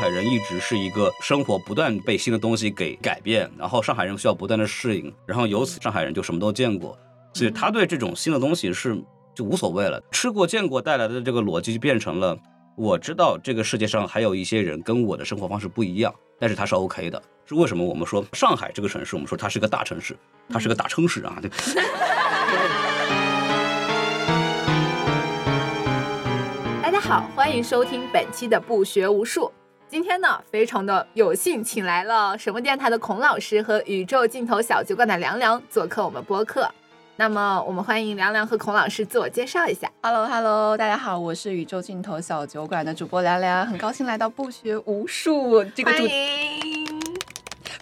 海人一直是一个生活不断被新的东西给改变，然后上海人需要不断的适应，然后由此上海人就什么都见过，所以他对这种新的东西是就无所谓了。吃过见过带来的这个逻辑就变成了，我知道这个世界上还有一些人跟我的生活方式不一样，但是他是 OK 的。是为什么我们说上海这个城市，我们说它是个大城市，它是个大城市啊。对 大家好，欢迎收听本期的不学无术。今天呢，非常的有幸请来了什么电台的孔老师和宇宙尽头小酒馆的凉凉做客我们播客。那么，我们欢迎凉凉和孔老师自我介绍一下。Hello Hello，大家好，我是宇宙尽头小酒馆的主播凉凉，很高兴来到不学无术这个欢主，迎。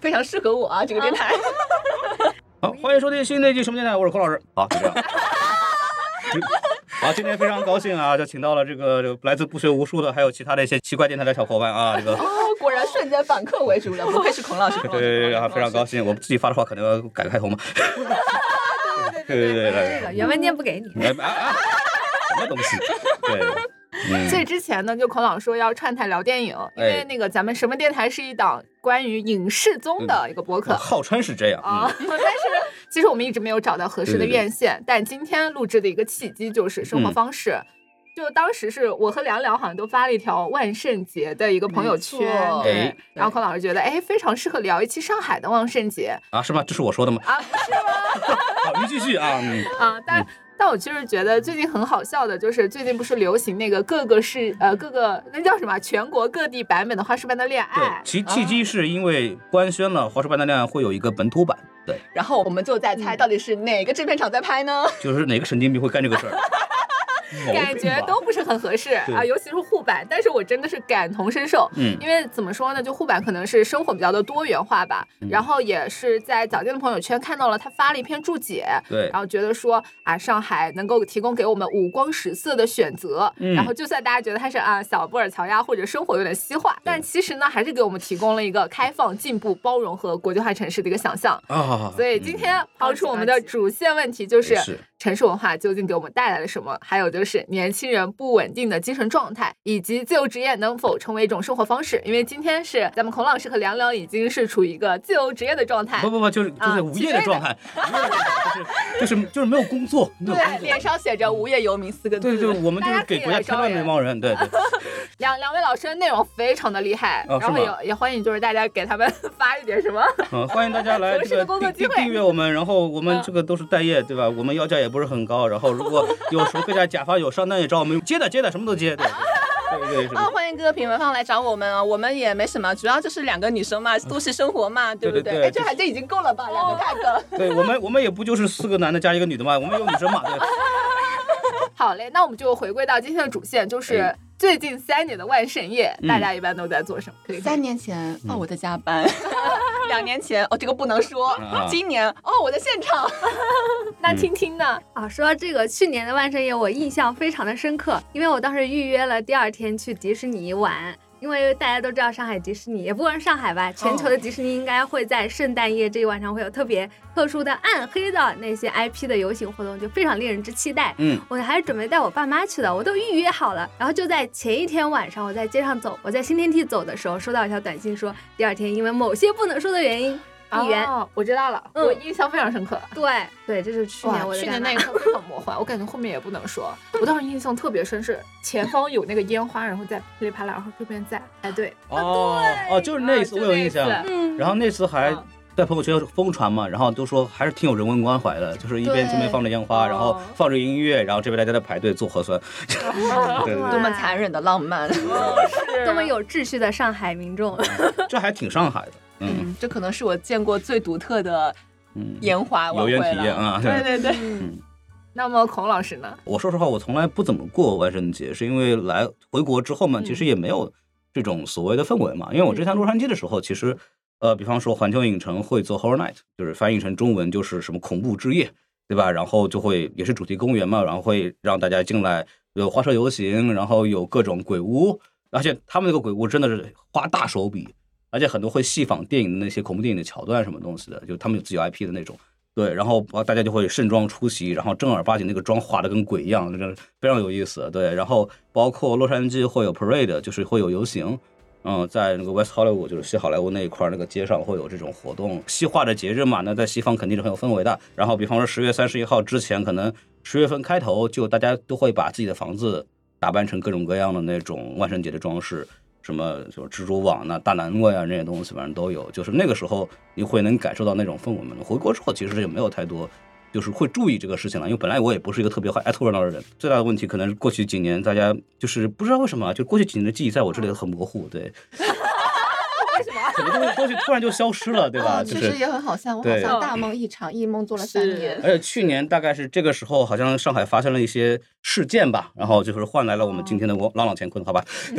非常适合我啊，这个电台。好，欢迎收听新的一期什么电台，我是孔老师。好，就这样。今好，今天非常高兴啊，就请到了这个这个来自不学无术的，还有其他的一些奇怪电台的小伙伴啊，这个。哦，果然瞬间反客为主了，不愧是孔老师。对对对，啊，非常高兴。我们自己发的话可能要改个开头嘛。对对对对这个原文件不给你。哎啊啊！什么东西？对，嗯，所以之前呢，就孔老说要串台聊电影，因为哎那个咱们什么电台是一档关于影视综的一个播客。号称是这样啊嗯，但是其实我们一直没有找到合适的院线，但今天录制的一个契机就是生活嗯方式。就当时是我和凉凉好像都发了一条万圣节的一个朋友圈然后孔老师觉得哎非常适合聊一期上海的万圣节啊，是吗？这是我说的吗？啊，不是吗？好，您继续啊。嗯啊，但但我其实觉得最近很好笑的，就是最近不是流行那个各个市呃各个那叫什么全国各地版本的《花式般的恋对爱，》其契机是因为官宣了《华氏般的恋爱》会有一个本土版，对，然后我们就在猜到底是哪个制片厂在拍呢？就是哪个神经病会干这个事儿？感觉都不是很合适啊，尤其是护板。但是我真的是感同身受，嗯。因为怎么说呢，就护板可能是生活比较的多元化吧，嗯。然后也是在早间的朋友圈看到了他发了一篇注解，对。然后觉得说啊，上海能够提供给我们五光十色的选择，嗯。然后就算大家觉得它是啊小布尔乔亚或者生活有点西化，但其实呢，还是给我们提供了一个开放、进步、包容和国际化城市的一个想象。啊，所以今天抛出我们的主线问题，就是城市文化究竟给我们带来了什么？还有就是年轻人不稳定的精神状态，以及自由职业能否成为一种生活方式？因为今天是咱们孔老师和凉凉已经是处于一个自由职业的状态不，不不，就是就啊是 无业的状态，就是就是就是没有工作，对，作。脸上写着无业游民四个字。对对，我们就是给国家添乱的那帮人，对对。两两位老师的内容非常的厉害，哦然后也也欢迎就是大家给他们 发一点什么。嗯，欢迎大家来这个订订工作机会订阅我们，然后我们嗯这个都是待业，对吧？我们要价也不是很高，然后如果 有时候各家甲方有商单也找我们，接的接的，什么都接，对对对对啊，欢迎各个品牌方来找我们啊！我们也没什么，主要就是两个女生嘛，都市生活嘛，对不对对这还这已经够了吧？两个 tag。对我们我们也不就是四个男的加一个女的嘛，我们有女生嘛，对。好嘞，那我们就回归到今天的主线，就是哎最近三年的万圣夜，嗯大家一般都在做什么？可以三年前哦，我在加班；两年前哦，这个不能说 啊；今年哦，我在现场。那听听呢？啊，说到这个，去年的万圣夜我印象非常的深刻，因为我当时预约了第二天去迪士尼玩。因为大家都知道上海迪士尼，也不光是上海吧，全球的迪士尼应该会在圣诞夜这一晚上会有特别特殊的暗黑的那些 IP 的游行活动，就非常令人之期待。嗯，我还是准备带我爸妈去的，我都预约好了。然后就在前一天晚上，我在街上走，我在新天地走的时候，收到一条短信说，第二天因为某些不能说的原因闭园。哦，我知道了，嗯。我印象非常深刻。对对，这是去年我去年那一刻非常魔幻，我感觉后面也不能说。我当时印象特别深，是前方有那个烟花，然后在噼里啪啦，然后这边在，哎对，哦哦，就是那一次啊我有印象。然后那次还嗯。在朋友圈疯传嘛，然后都说还是挺有人文关怀的，就是一边对这边放着烟花，然后哦放着音乐，然后这边大家在排队做核酸，对对多，么残忍的浪漫！是多么有秩序的上海民众。这还挺上海的，嗯嗯，这可能是我见过最独特的嗯。烟花晚会有了。缘体验啊对对对，嗯。那么孔老师呢？我说实话，我从来不怎么过万圣节，是因为来回国之后嘛，嗯其实也没有这种所谓的氛围嘛。因为我之前洛杉矶的时候，其实呃，比方说环球影城会做 Horror Night，就是翻译成中文就是什么恐怖之夜，对吧？然后就会也是主题公园嘛，然后会让大家进来有花车游行，然后有各种鬼屋，而且他们那个鬼屋真的是花大手笔，而且很多会戏仿电影的那些恐怖电影的桥段什么东西的，就他们有自己 IP 的那种。对，然后大家就会盛装出席，然后正儿八经那个妆化的跟鬼一样，真的非常有意思。对，然后包括洛杉矶会有 parade，就是会有游行，嗯，在那个 West Hollywood，就是西好莱坞那一块，那个街上会有这种活动，西化的节日嘛，那在西方肯定是很有氛围的。然后，比方说十月三十一号之前，可能十月份开头就大家都会把自己的房子打扮成各种各样的那种万圣节的装饰，什么就是蜘蛛网呐、大南瓜呀那些东西，反正都有。就是那个时候你会能感受到那种氛围嘛。回国之后其实也没有太多。就是会注意这个事情了，因为本来我也不是一个特别爱凑热闹的人。最大的问题可能是过去几年大家就是不知道为什么，就过去几年的记忆在我这里很模糊，对。为什么？很多东西东西突然就消失了，对吧？就其实。也很好笑，我好像大梦一场，一梦做了三年。而且去年大概是这个时候，好像上海发生了一些事件吧，然后就是换来了我们今天的朗朗乾坤，好吧？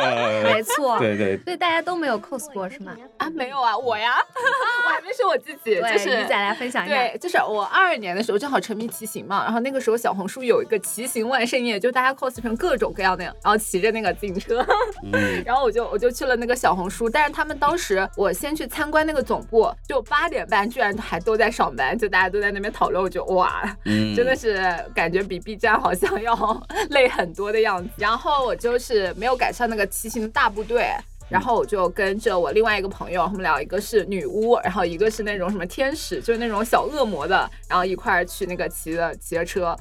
呃，没错。对对，所以大家都没有 cos 过是吗？啊，没有啊，我呀，我还没说我自己，就是你再来分享一下。对，就是我二二年的时候正好沉迷骑行嘛，然后那个时候小红书有一个骑行万圣夜，就大家 cos 成各种各样的，然后骑着那个自行车，嗯，然后我就我就去了那个小红书，但是他们当时我先去参观那个总部，就八点半居然还都在上班，就大家都在那边讨论，我就哇，嗯真的是感觉比 B 站好像要 累很多的样子。然后我就是没有赶上那个骑行大部队。然后我就跟着我另外一个朋友，他们俩一个是女巫，然后一个是那种什么天使，就是那种小恶魔的，然后一块儿去那个骑的骑着车，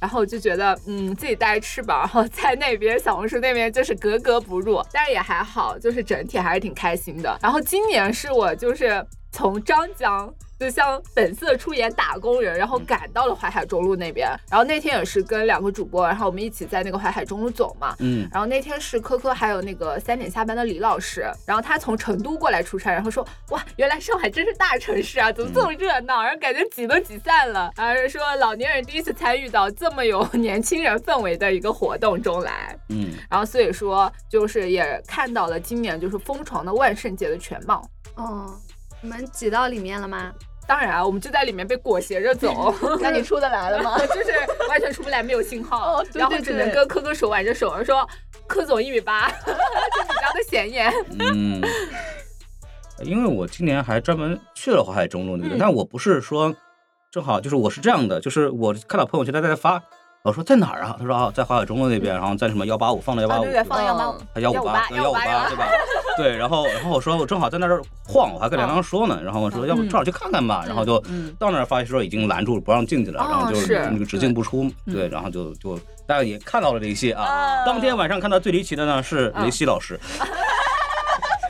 然后我就觉得嗯自己带着翅膀，然后在那边小红书那边就是格格不入，但是也还好，就是整体还是挺开心的。然后今年是我就是从张江。就像本色出演打工人，然后赶到了淮海中路那边，然后那天也是跟两个主播，然后我们一起在那个淮海中路走嘛，嗯然后那天是科科还有那个三点下班的李老师，然后他从成都过来出差，然后说哇，原来上海真是大城市啊，怎么这么热闹？然后感觉挤都挤散了，然后说老年人第一次参与到这么有年轻人氛围的一个活动中来，嗯，然后所以说就是也看到了今年就是疯狂的万圣节的全貌。哦，你们挤到里面了吗？当然啊，我们就在里面被裹挟着走，那你出得来了吗？就是完全出不来，没有信号，哦对然后只能跟科科手挽着手说：“柯总一米八，就比较的显眼。嗯，因为我今年还专门去了淮海中路那边，嗯但我不是说正好就是我是这样的，就是我看到朋友圈他在发，我说在哪儿啊？他说啊在华海中路那边，然后在什么幺八五放了幺啊，八五对，放幺八五幺五八158幺五八对吧？对，然后然后我说我正好在那儿晃，我还跟梁梁说呢，然后我说要不正好去看看吧，然后就嗯到那儿发现说已经拦住了，不让进去了，哦然后就那个只进不出，对，然后就就大家也看到了这一些啊。啊当天晚上看到最离奇的呢是嗯雷西老师，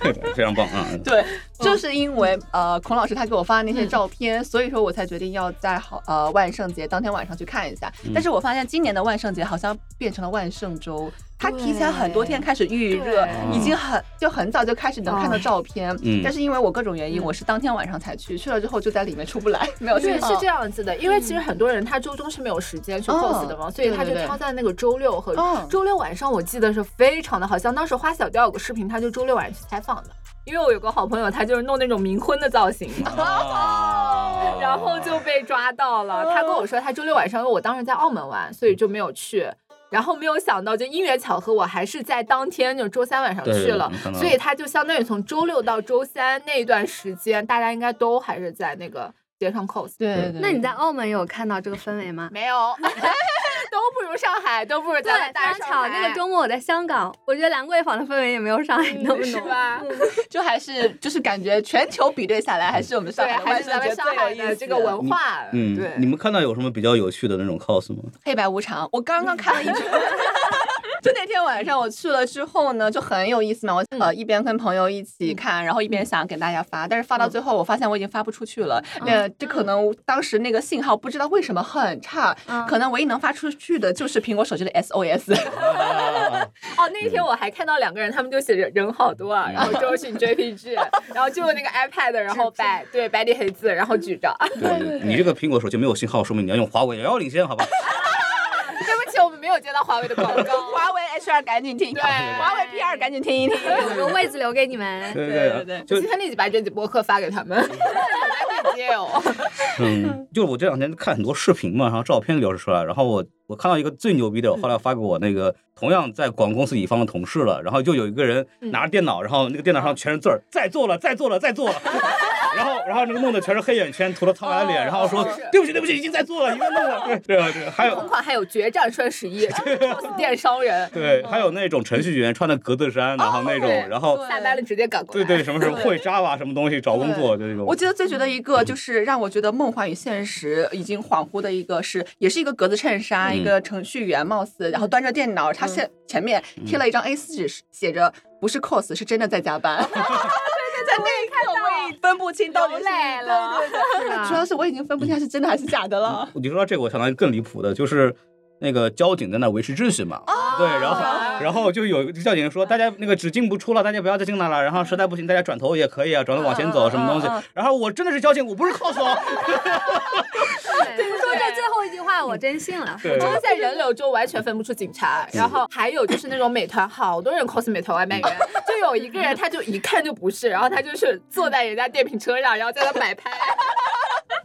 非常棒啊！嗯对，就是因为呃，孔老师他给我发的那些照片，所以说我才决定要在好呃万圣节当天晚上去看一下。但是我发现今年的万圣节好像变成了万圣周，它提前很多天开始预热，已经很就很早就开始能看到照片。嗯但是因为我各种原因，嗯我是当天晚上才去，去了之后就在里面出不来，没有对，是这样子的，因为其实很多人他周中是没有时间去 cos 的嘛，所以他就挑在那个周六和嗯周六晚上，我记得是非常的好像当时花小调有个视频，他就周六晚上去采访的。因为我有个好朋友，他就是弄那种冥婚的造型，啊 然后就被抓到了。他跟我说，他周六晚上，因为我当时在澳门玩，所以就没有去。然后没有想到，就因缘巧合，我还是在当天，就周三晚上去了所以他就相当于从周六到周三那一段时间，大家应该都还是在那个街上 cos。对对对。那你在澳门有看到这个氛围吗？没有，都不如上海，都不如对，咱们非常巧，大上海。那个周末我在香港，我觉得兰桂坊的氛围也没有上海那么浓是浓。吧？就还是就是感觉全球比对下来，还是我们上，海还是咱们上海的这个文化，嗯，对，你们看到有什么比较有趣的那种 cos 吗？黑白无常，我刚刚看了一 出。就那天晚上我去了之后呢，就很有意思嘛。我呃一边跟朋友一起看，然后一边想给大家发，但是发到最后，我发现我已经发不出去了。那，这可能当时那个信号不知道为什么很差，嗯可能唯一能发出去的就是苹果手机的 SOS。哦，那天我还看到两个人，他们就写着人好多啊，然后周迅 JPG，然后就用那个 iPad，然后白对白底黑字，然后举着。对，你这个苹果手机没有信号，说明你要用华为，遥遥领先，好吧？对不起，我们没有接到华为的广告。华为 HR 赶紧听，对华为 PR 赶紧听一听。我们位置留给你们。对对对对就今天立即把这集播客发给他们，我在对接哦。嗯，就我这两天看很多视频嘛，然后照片流出来，然后我我看到一个最牛逼的，我后来发给我那个同样在广告公司乙方的同事了，然后就有一个人拿着电脑，然后那个电脑上全是字儿，在做了，在做了，在做了。然后然后那个弄的全是黑眼圈，涂了苍白的脸，然后说对不起对不起，已经在做了，已经弄了。对对啊对，还有同款还有决战双十一，cos 电商人，对，还有那种程序员穿的格子衫，然后那种，然后对下班了直接赶过来。对对什么什么会 Java 什么东西找工作就这种我。记得最觉得一个，就是让我觉得梦幻与现实已经恍惚的一个是，也是一个格子衬衫，嗯一个程序员貌似，然后端着电脑，他现前面贴了一张 A 4纸，写着不是 cos，是真的在加班。那一刻我已分不清到底是对对对，主要是我已经分不清它是真的还是假的了。你说到这个，我想到一个更离谱的，就是那个交警在那维持秩序嘛。对，然后然后就有交警说，大家那个只进不出了，大家不要再进来了。然后实在不行，大家转头也可以啊，转头往前走，什么东西嗯嗯嗯。然后我真的是交警，我不是 cos 哦。对，说这最后一句话我真信了。在人流中完全分不出警察，然后还有就是那种美团，好多人 cos 美团外卖员，就有一个人他就一看就不是，然后他就是坐在人家电瓶车上，然后在那摆拍。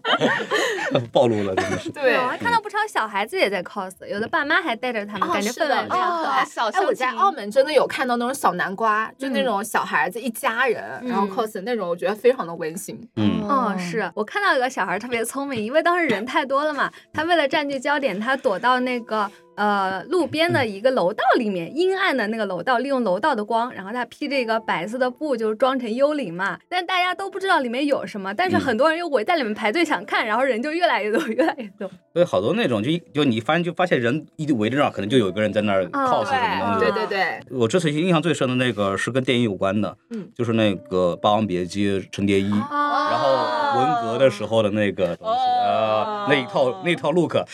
暴露了，真的是。对，我还看到不少小孩子也在 cos，有的爸妈还带着他们，哦感觉氛围是的非常可爱哦。小哎，我在澳门真的有看到那种小南瓜，就那种小孩子一家人，然后嗯 cos 那种，我觉得非常的温馨。嗯，哦，是我看到有个小孩特别聪明，因为当时人太多了嘛，他为了占据焦点，他躲到那个呃路边的一个楼道里面，阴暗的那个楼道，利用楼道的光，然后他披着一个白色的布，就是装成幽灵嘛。但大家都不知道里面有什么，但是嗯很多人又围在里面排队想看，然后人就越来越多，越来越多。所以好多那种就就你发现就发现人一围着那儿，可能就有一个人在那儿 cos 什么东西。对对对，我这次印象最深的那个是跟电影有关的，嗯就是那个《霸王别姬》陈蝶衣。哦然后文革的时候的那个东西啊，那一套那一套 look，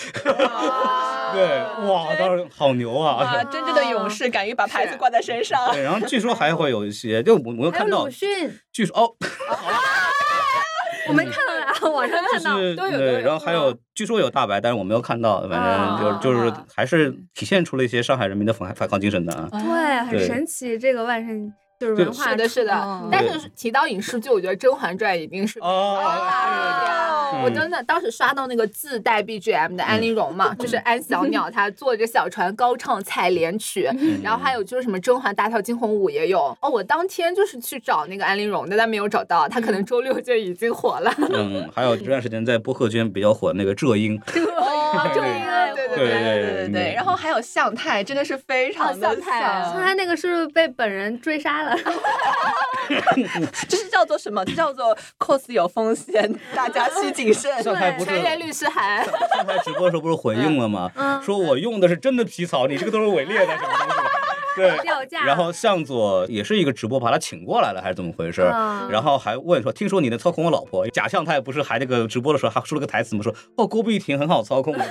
对，哇，当时好牛哇，啊！真正的勇士敢于把牌子挂在身上。对，然后据说还会有一些，就我我有看到鲁，迅，据说哦，我没看到呀，网上看到。都有对，然后还有据说有大白，但是我没有看到，反正就就是啊还是体现出了一些上海人民的反反抗精神的啊。对，很神奇，这个万圣就是文化是的，是的嗯。但是提到影视剧，我觉得《甄嬛传》一定是哦大热点。我真的当时刷到那个自带 BGM 的安陵容嘛，就是安小 鸟，她坐着小船高唱采莲曲，然后还有就是什么甄嬛大跳惊鸿舞也有。哦，我当天就是去找那个安陵容的，但没有找到，她可能周六就已经火了。嗯，还有这段时间在播客圈比较火的那个浙英，浙英对对对对对对对，然后还有向太，真的是非常的哦向太像刚才那个是不是被本人追杀了？这是叫做什么？这叫做 cos 有风险，大家需谨慎。上台不是陈岩律师函，上台直播的时候不是回应了吗？嗯说我用的是真的皮草，你这个都是伪劣的什么东西的。对，掉价。然后向佐也是一个直播，把他请过来了，还是怎么回事？嗯然后还问说，听说你能操控我老婆？假向太不是还那个直播的时候还说了个台词吗？说哦，郭碧婷很好操控的。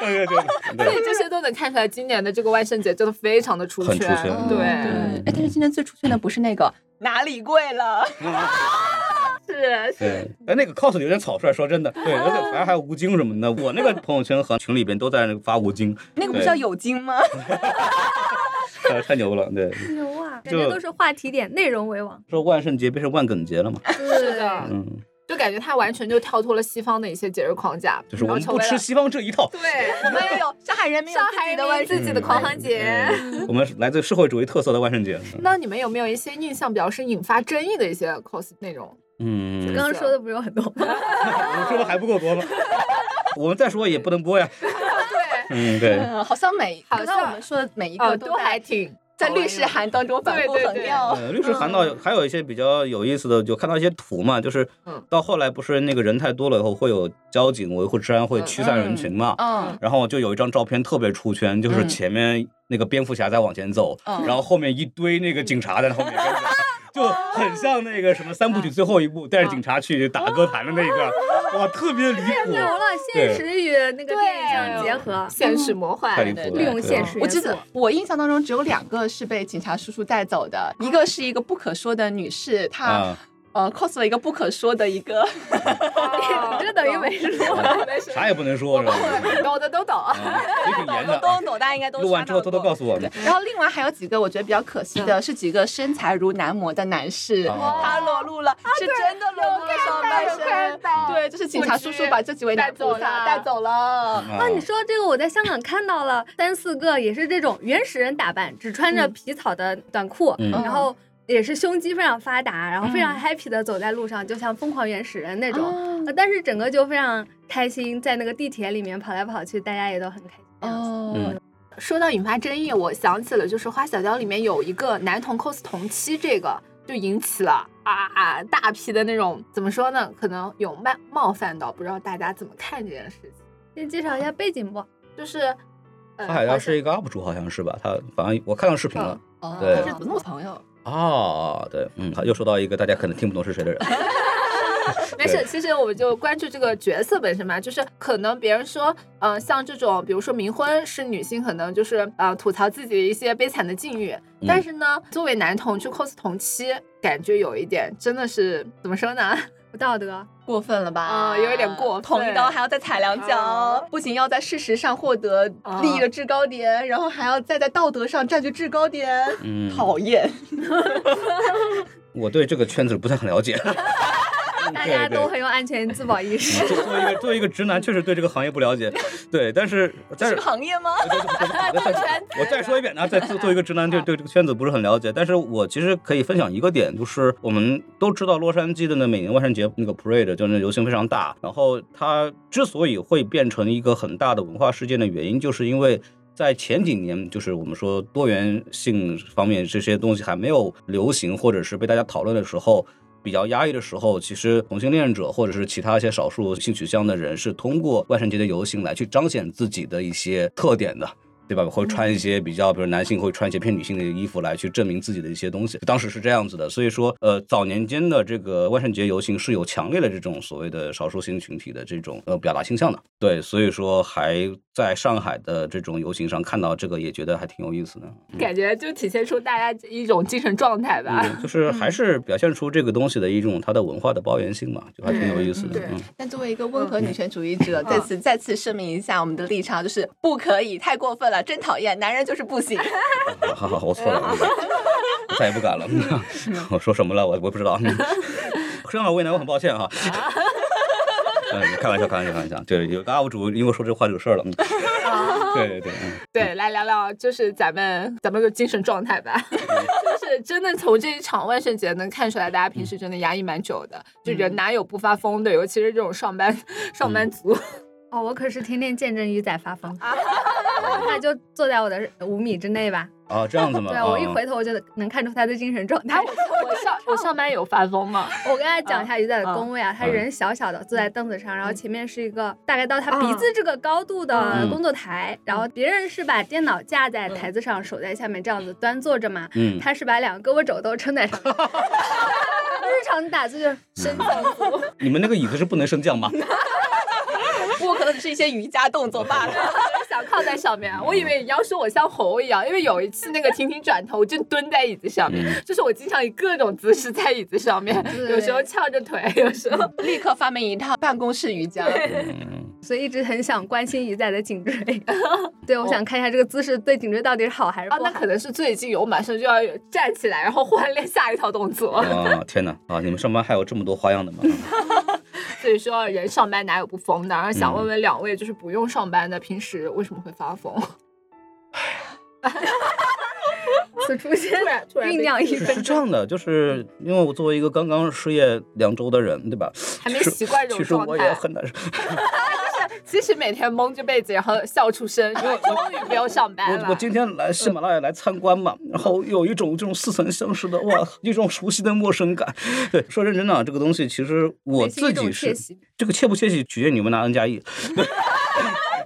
对对对所以这些都能看出来，今年的这个万圣节真的非常的出很出圈对，对，哎，但是今年最出圈的不是那个 哪里贵了，是对，哎，那个 cos 有点草率，说真的，对，而且反正还有吴京什么的，我那个朋友圈和群里边都在那个发吴京，那个不对。叫有京吗？太太牛了，对，牛啊，感觉都是话题点，内容为王。说万圣节变成万梗节了嘛，是的，嗯，就感觉他完全就跳脱了西方的一些节日框架，就是我们不吃西方这一套，对我们也有 上海人民有上自己的万海人民自圣己的狂欢节。嗯我们是来自社会主义特色的万圣节，那你们有没有一些印象比较深、引发争议的一些 cos 内容？嗯，刚刚说的不是有很多吗？我们说的还不够多吗？我们再说也不能播呀，对，嗯，对，嗯，好像每好像我们说的每一哦，个都还挺在律师函当中反复横跳。呃，律师函到还有一些比较有意思的，就看到一些图嘛，就是嗯。到后来不是那个人太多了以后，会有交警维护治安，会驱散人群嘛。嗯。然后就有一张照片特别出圈，就是嗯。前面那个蝙蝠侠在往前走，嗯。然后后面一堆那个警察在后面跟着，就很像那个什么三部曲最后一部带着警察去打歌坛的那个，哇，特别离谱，牛了，现实与那个电影相结合，现实魔幻，太离谱了，利用对现实我记得。我印象当中只有两个是被警察叔叔带走的，一个是一个不可说的女士，她、啊，呃 cos 了一个不可说的一个，哦这等于没说没事，啥也不能说是吧？懂的都懂。啊也挺严的。都懂，大家应该都录完之后偷偷告诉我们。然后另外还有几个我觉得比较可惜的是几个身材如男模的男士，哦他裸露了，是真的裸露了上半身。到对，就是警察叔叔把这几位带男菩走了，萨带。走了。啊啊，你说这个，我在香港看到了三四个，也是这种原始人打扮，只穿着皮草的短裤，嗯然后也是胸肌非常发达，然后非常嗯 happy 的走在路上，就像疯狂原始人那种。但是整个就非常开心，在那个地铁里面跑来跑去，大家也都很开心。哦嗯，说到引发争议，我想起了就是花小娇里面有一个男童 cos 同妻，这个就引起了啊啊大批的那种怎么说呢？可能有冒冒犯到，不知道大家怎么看这件事情。先介绍一下背景不？就是呃，花海花妖是一个 UP 主，好像是吧？他反正我看到视频了。哦对他是子木朋友，哦，对，嗯，好又说到一个大家可能听不懂是谁的人。没事，其实我们就关注这个角色本身嘛，就是可能别人说，嗯、像这种，比如说冥婚是女性，可能就是呃吐槽自己的一些悲惨的境遇，嗯但是呢，作为男同去 cos 同妻，感觉有一点真的是怎么说呢？不道德。过分了吧？啊有一点过分捅一刀还要再踩两脚，啊不仅要在事实上获得利益的制高点，然后还要再在道德上占据制高点，嗯，讨厌。我对这个圈子不太很了解。大家都很有安全自保意识。作作为一个作为一个直男，确实对这个行业不了解。对，但是但是行业吗？我再说一遍啊，再作为一个直男，对对这个圈子不是很了解。但是我其实可以分享一个点，就是我们都知道洛杉矶的那每年万圣节那个 parade 就是那游行非常大，然后它之所以会变成一个很大的文化事件的原因，就是因为。在前几年，就是我们说多元性方面这些东西还没有流行，或者是被大家讨论的时候，比较压抑的时候，其实同性恋者或者是其他一些少数性取向的人是通过万圣节的游行来去彰显自己的一些特点的。对吧？会穿一些比较，比如男性会穿一些偏女性的衣服来去证明自己的一些东西。当时是这样子的，所以说，呃，早年间的这个万圣节游行是有强烈的这种所谓的少数性群体的这种呃表达倾向的。对，所以说还在上海的这种游行上看到这个，也觉得还挺有意思的。感觉就体现出大家一种精神状态吧。嗯，就是还是表现出这个东西的一种它的文化的包容性嘛，就还挺有意思的。对嗯，但作为一个温和女权主义者，在此再次声明一下我们的立场，就是不可以，太过分了，真讨厌，男人就是不行。好好好，我错了，再也不敢了。我说什么了？我我不知道。这样为难我很抱歉哈。嗯，开玩笑，开玩笑，开玩笑。对，有个 UP 主因为说这话惹事儿了。嗯对对对，嗯。对，来聊聊就是咱们咱们的精神状态吧。就是真的从这一场万圣节能看出来，大家平时真的压抑蛮久的，就人哪有不发疯的？尤其是这种上班上班族。哦，我可是天天见证鱼仔发疯，他就坐在我的五米之内吧。啊，这样子吗？对我一啊回头我就能看出他的精神状态哎，。我我上我上班有发疯吗？我跟他讲一下鱼仔的工位啊，他嗯人小小的坐在凳子上，然后前面是一个大概到他鼻子这个高度的嗯工作台，然后别人是把电脑架在台子上，手在下面这样子端坐着嘛，嗯，他是把两个胳膊肘都撑在上面。日常打字就是升降。你们那个椅子是不能升降吗？不过可能只是一些瑜伽动作罢了。想靠在上面，我以为你要说我像猴一样，因为有一次那个婷婷转头，我就蹲在椅子上面，嗯就是我经常以各种姿势在椅子上面，有时候翘着腿，有时候立刻发明一套办公室瑜伽。嗯，所以一直很想关心鱼仔的颈椎。对，我想看一下这个姿势对颈椎到底是好还是啊，不好。那可能是最近我马上就要站起来，然后换练下一套动作。啊，天哪！啊，你们上班还有这么多花样的吗？所以说，人上班哪有不疯的？然后想问问两位，就是不用上班的，平时为什么会发疯？此处先突然突然被酝酿一是。这样的，就是因为我作为一个刚刚失业两周的人，对吧？还没习惯这种其实我状态也很难受。其实每天蒙着被子，然后笑出声，因为终于不用上班了。我我今天来喜马拉雅来参观嘛，然后有一种这种似曾相识的哇，一种熟悉的陌生感。对，说认真的啊，这个东西其实我自己是这个切不切喜，取决于你们拿 N 加一。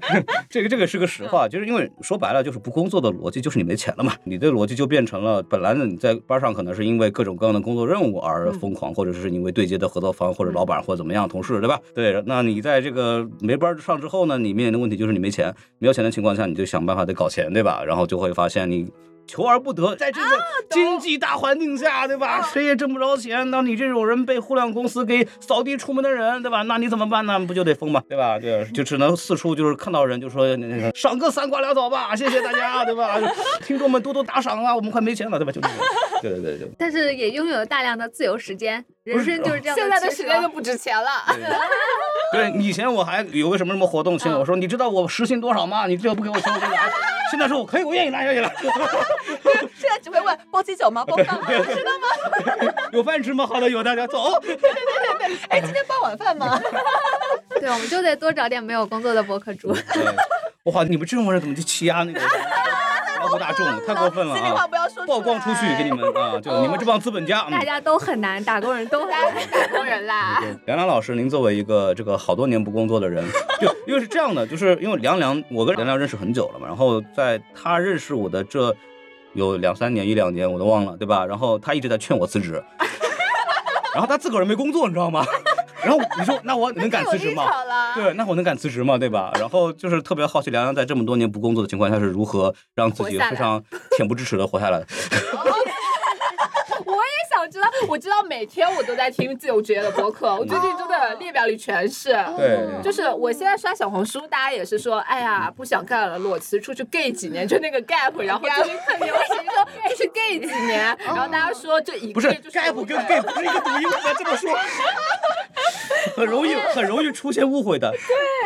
这个这个是个实话，就是因为说白了就是不工作的逻辑就是你没钱了嘛，你的逻辑就变成了本来呢你在班上可能是因为各种各样的工作任务而疯狂，或者是因为对接的合作方或者老板或者怎么样同事对吧？对，那你在这个没班上之后呢，你面临的问题就是你没钱，没有钱的情况下你就想办法得搞钱对吧？然后就会发现你。求而不得，在这个经济大环境下，对吧？谁也挣不着钱，那你这种人被互联网公司给扫地出门的人，对吧？那你怎么办呢？不就得疯吗？对吧？对，就只能四处就是看到人就说那个赏个三瓜两枣吧，谢谢大家，对吧？听众们多多打赏啊，我们快没钱了，对吧？就这种，对对对对。但是也拥有大量的自由时间，人生就是这样现在的时间就不值钱了。对，以前我还有个什么什么活动签，我说你知道我时薪多少吗？你这不给我钱，我就来。现在说我可以，我愿意拿，愿意来。现在只会问包鸡酒吗？包饭吗？知道吗？有饭吃吗？好的，有，大家走。哎，今天包晚饭吗？对，我们就得多找点没有工作的博客主。对，哇，你们这种人怎么去欺压那个劳苦 大众？太过分了心里话啊！不要说曝光出去给你们啊！就你们这帮资本家。嗯大家都很难，打工人都很难。打工人啦。对，梁梁老师，您作为一个这个好多年不工作的人，就因为是这样的，就是因为梁梁，我跟梁梁认识很久了嘛，然后在他认识我的这有两三年、一两年，我都忘了，对吧？然后他一直在劝我辞职，然后他自个儿没工作，你知道吗？然后你说，那我能敢辞职吗？对，那我能敢辞职吗？对吧？然后就是特别好奇，梁梁在这么多年不工作的情况下是如何让自己非常 恬不知耻的活下来的。我也想知道，我知道每天我都在听自由职业的播客，我最近真的列表里全是。对，就是我现在刷小红书，大家也是说，哎呀，不想干了，裸辞出去 gay 几年，就那个 gap，然后最近很流行说就是 gay 几年，然后大家说这一不是个是 gap 跟 gay 不是一个读音，不要这么说，很容易很容易出现误会的。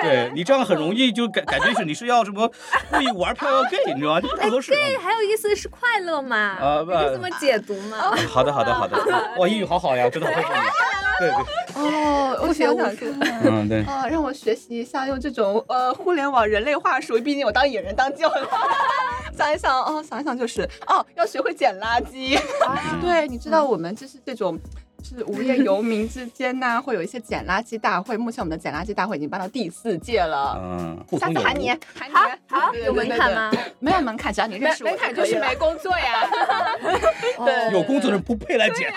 对你这样很容易就感感觉是你是要什么故意玩票要 gay，你知道吗？这不合适。对，还有意思是快乐嘛？啊不你是这么解读嘛？好的好的好 的，哇，英语好好呀，真的好佩服你。对对，哦，我想想看。嗯对。啊，让我学习一下用这种呃互联网人类话术，毕竟我当野人当久了。想一想，哦，想一想就是，哦，要学会捡垃圾。对，你知道我们就是这种。是无业游民之间呢，会有一些捡垃圾大会。目前我们的捡垃圾大会已经办到第四届了。嗯，下次喊你，喊你。好对有门槛？吗？没有门槛，只要你认没识我没看就是可以没工作呀，对有工作的人不配来捡。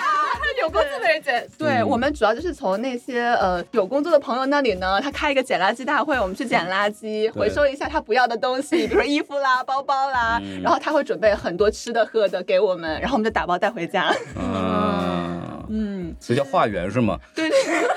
有工作的人捡。对嗯我们主要就是从那些呃有工作的朋友那里呢，他开一个捡垃圾大会，我们去捡垃圾，回收一下他不要的东西，比如说衣服啦、包包啦，嗯然后他会准备很多吃的喝的给我们，然后我们就打包带回家。嗯，嗯，所以叫化缘是吗？对对对。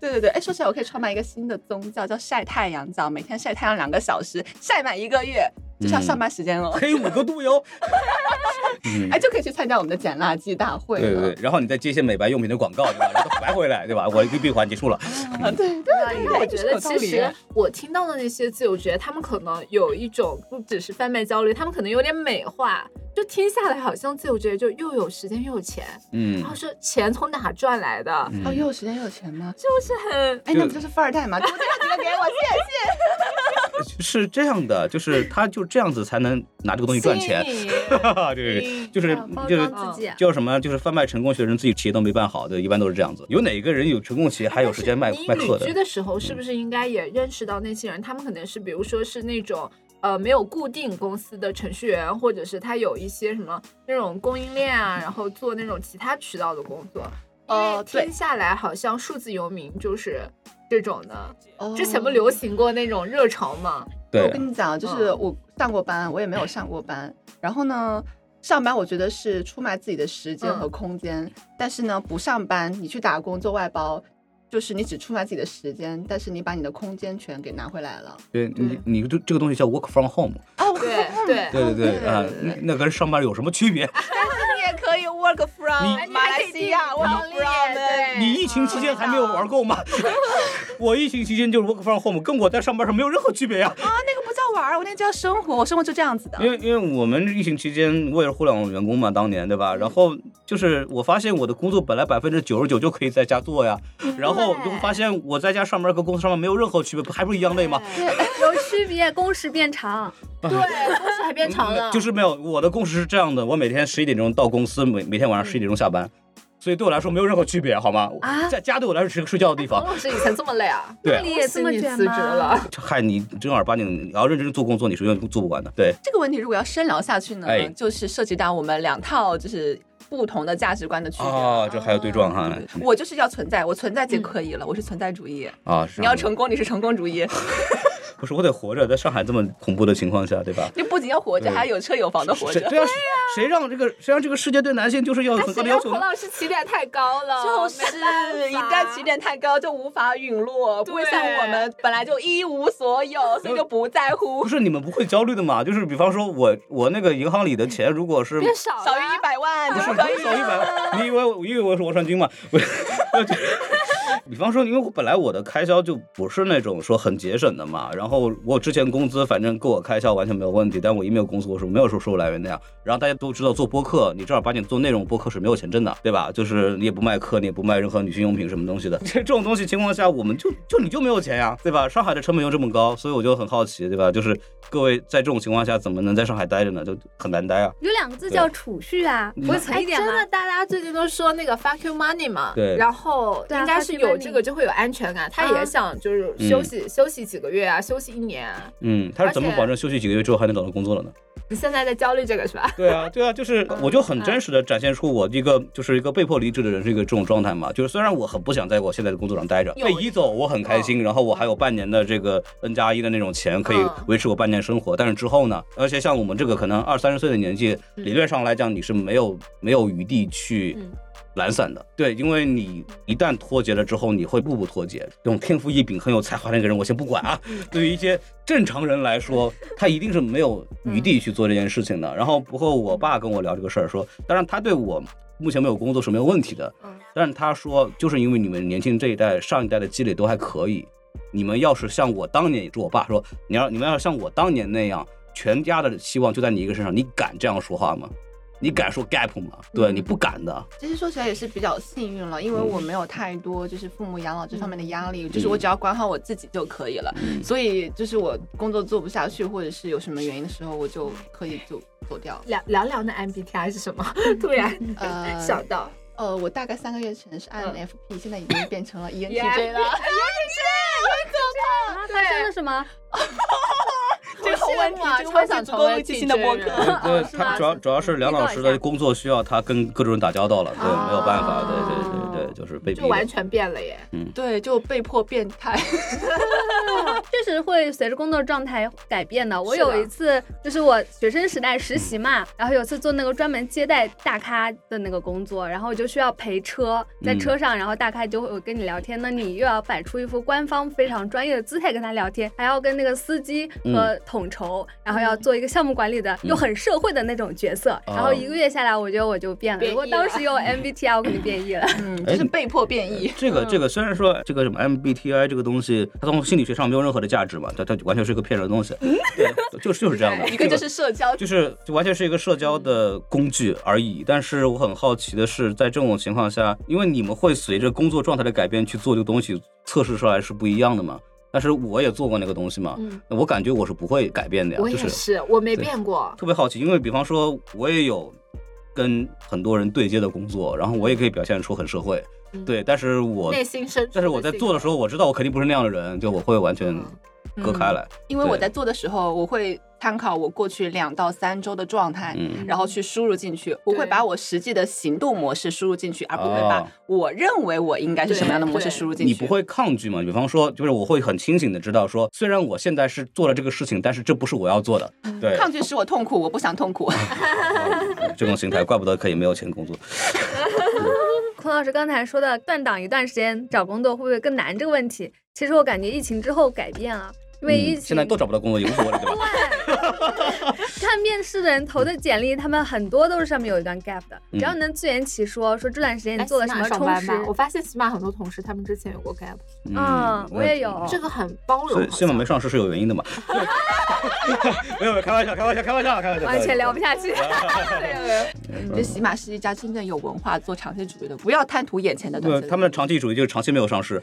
对 对对，哎，说起来，我可以创办一个新的宗教，叫晒太阳教，每天晒太阳两个小时，晒满一个月，就是要上班时间哦。黑五个度哟。嗯哎，就可以去参加我们的捡垃圾大会。对对对，然后你再接一些美白用品的广告，对吧？然后白回来，对吧？我一个闭环结束了。啊对对因为我觉得其实我听到的那些自由职业，他们可能有一种不只是贩卖焦虑，他们可能有点美化，就听下来好像自由职业就又有时间又有钱，嗯然后说钱从哪赚来的，嗯哦，又有时间又有钱吗？就是很哎，那不就是富二代吗？多介绍几个给我，谢谢。是这样的，就是他就这样子才能拿这个东西赚钱。对对对，就是就是。叫什么？就是贩卖成功学的人自己企业都没办好，对，一般都是这样子。有哪个人有成功企业还有时间卖卖课的旅居？的时候，是不是应该也认识到那些人？他们可能是，比如说是那种呃没有固定公司的程序员，或者是他有一些什么那种供应链啊，然后做那种其他渠道的工作。哦对听下来好像数字游民就是这种的。哦之前不流行过那种热潮吗？我，跟你讲，就是我上过班，我也没有上过班。然后呢，上班我觉得是出卖自己的时间和空间，但是呢，不上班，你去打工做外包。就是你只出卖自己的时间，但是你把你的空间全给拿回来了。对你你这这个东西叫 work from home。哦，对对对对对啊，那那跟上班有什么区别？但是你也可以 work from 你马来西亚，work from 对你疫情期间还没有玩够吗？我疫情期间就是 work from home，跟我在上班上没有任何区别呀。啊，那个不叫玩，我那叫生活，我生活就这样子的。因为因为我们疫情期间，我也是互联网员工嘛，当年对吧？然后就是我发现我的工作本来百分之九十九就可以在家做呀，然后就会发现我在家上班和公司上班没有任何区别，不还不是一样累吗？有区别，工时变长。对，工时还变长了，就是没有，我的工时是这样的，我每天十一点钟到公司，每每天晚上十一点钟下班，所以对我来说没有任何区别，好吗？啊在家对我来说是个睡觉的地方。冯老师以前这么累啊？对你也这么你辞职？了？害你正儿八经，你要认真做工作，你是永远做不完的。对，这个问题如果要深聊下去呢，哎就是涉及到我们两套就是不同的价值观的区别了。啊，这还要对撞哈我就是要存在，我存在就可以了，我是存在主义。啊！是你要成功，你是成功主义。不是我得活着，在上海这么恐怖的情况下，对吧？你不仅要活着，还要有车有房的活着。谁对啊？谁让这个谁让这个世界对男性就是要有很高谁的要求老师起点太高了？就是 一旦起点太高，就无法陨落，不会像我们本来就一无所有，所以就不在乎不。是你们不会焦虑的嘛？就是比方说我我那个银行里的钱，如果是变少少于一百万不就是是少可以于一百万，你以为我以为我是王传君吗？不是，比方说，因为我本来我的开销就不是那种说很节省的嘛，然后我之前工资反正够我开销完全没有问题，但我一没有工资，我是没有说收入来源那样。然后大家都知道做播客，你正儿八经做内容播客是没有钱挣的，对吧？就是你也不卖课，你也不卖任何女性用品什么东西的，这 这种东西情况下，我们就就你就没有钱呀，对吧？上海的成本又这么高，所以我就很好奇，对吧？就是各位在这种情况下怎么能在上海待着呢？就很难待啊。有两个字叫储蓄啊，不会存哎，一点吗？真的，大家最近都说那个 fuck you money 嘛，对然后应该是有这个就会有安全感，他也想就是休息休息几个月啊，休息一年啊。嗯，他是怎么保证休息几个月之后还能找到工作的呢？你现在在焦虑这个是吧？对啊，对啊，就是我就很真实的展现出我一个就是一个被迫离职的人是一个这种状态嘛。就是虽然我很不想在我现在的工作上待着，有被移走我很开心，然后我还有半年的这个 N 加一的那种钱可以嗯维持我半年生活。但是之后呢，而且像我们这个可能二三十岁的年纪，嗯理论上来讲你是没有没有余地去嗯懒散的。对，因为你一旦脱节了之后，你会步步脱节。这种天赋异禀、很有才华的一个人，我先不管啊。嗯 对于一些正常人来说，他一定是没有余地去做这件事情的。然后不过我爸跟我聊这个事儿，说，当然他对我目前没有工作是没有问题的嗯，但是他说，就是因为你们年轻这一代、上一代的积累都还可以，你们要是像我当年，也是我爸说，你要你们要像我当年那样，全家的希望就在你一个身上，你敢这样说话吗？你敢说 gap 吗？对，嗯你不敢的。其实说起来也是比较幸运了，因为嗯我没有太多就是父母养老这方面的压力，就是我只要管好我自己就可以了。嗯所以就是我工作做不下去，或者是有什么原因的时候，我就可以就走掉。聊聊聊那 MBTI 是什么？突然 呃 想到，呃，我大概三个月前是嗯 INFP，、现在已经变成了 ENTJ 了 ENTJ 了。啊，发生了什么？这个好问题，这个超问题足够想成为录一期新的播客。对他主要主要是梁老师的工作需要他跟各种人打交道了，对，哦没有办法，对对对对，就是被。就完全变了耶。嗯对，就被迫变态。确实会随着工作状态改变的。我有一次就是我学生时代实习嘛，然后有次做那个专门接待大咖的那个工作，然后就需要陪车，在车上，然后大咖就会跟你聊天，那你又要摆出一副官方非常专业的姿态跟他聊天，还要跟那个司机和统筹，然后要做一个项目管理的又很社会的那种角色。然后一个月下来，我觉得我就变了。如果当时有 MBTI，我肯定变异了。嗯，就是被迫变异。这个这个虽然说这个什么 MBTI 这个东西，它从心理学上没有任何的价值嘛，它它完全是一个骗人的东西，对，就是就是这样的。一个就是社交，就是就完全是一个社交的工具而已。但是我很好奇的是，在这种情况下，因为你们会随着工作状态的改变去做这个东西，测试出来是不一样的嘛。但是我也做过那个东西嘛，嗯，我感觉我是不会改变的呀，我也就是是，我没变过。特别好奇，因为比方说我也有跟很多人对接的工作，然后我也可以表现出很社会，嗯。对，但是我内心深处，但是我在做的时候，我知道我肯定不是那样的人，就我会完全嗯割开来，因为我在做的时候，我会参考我过去两到三周的状态，嗯然后去输入进去。我会把我实际的行动模式输入进去，而不会把哦我认为我应该是什么样的模式输入进去。你不会抗拒吗？比方说，就是我会很清醒的知道说，虽然我现在是做了这个事情，但是这不是我要做的，对，抗拒使我痛苦，我不想痛苦。嗯这种心态，怪不得可以没有钱工作。孔老师刚才说的断档一段时间找工作会不会更难这个问题，其实我感觉疫情之后改变了，因为疫嗯，现在都找不到工作，也无所谓了，对吧？看面试的人投的简历，他们很多都是上面有一段 gap 的，嗯只要能自圆其说，说这段时间你哎做了什么我发现起码很多同事他们之前有过 gap，嗯我也有这个很包容。所以没上市是有原因的嘛？没有没有，开玩笑，开玩笑，开玩笑，开玩笑，完全聊不下去。你这起码是一家真正有文化、做长期主义的，不要贪图眼前的不短。他们的长期主义就是长期没有上市。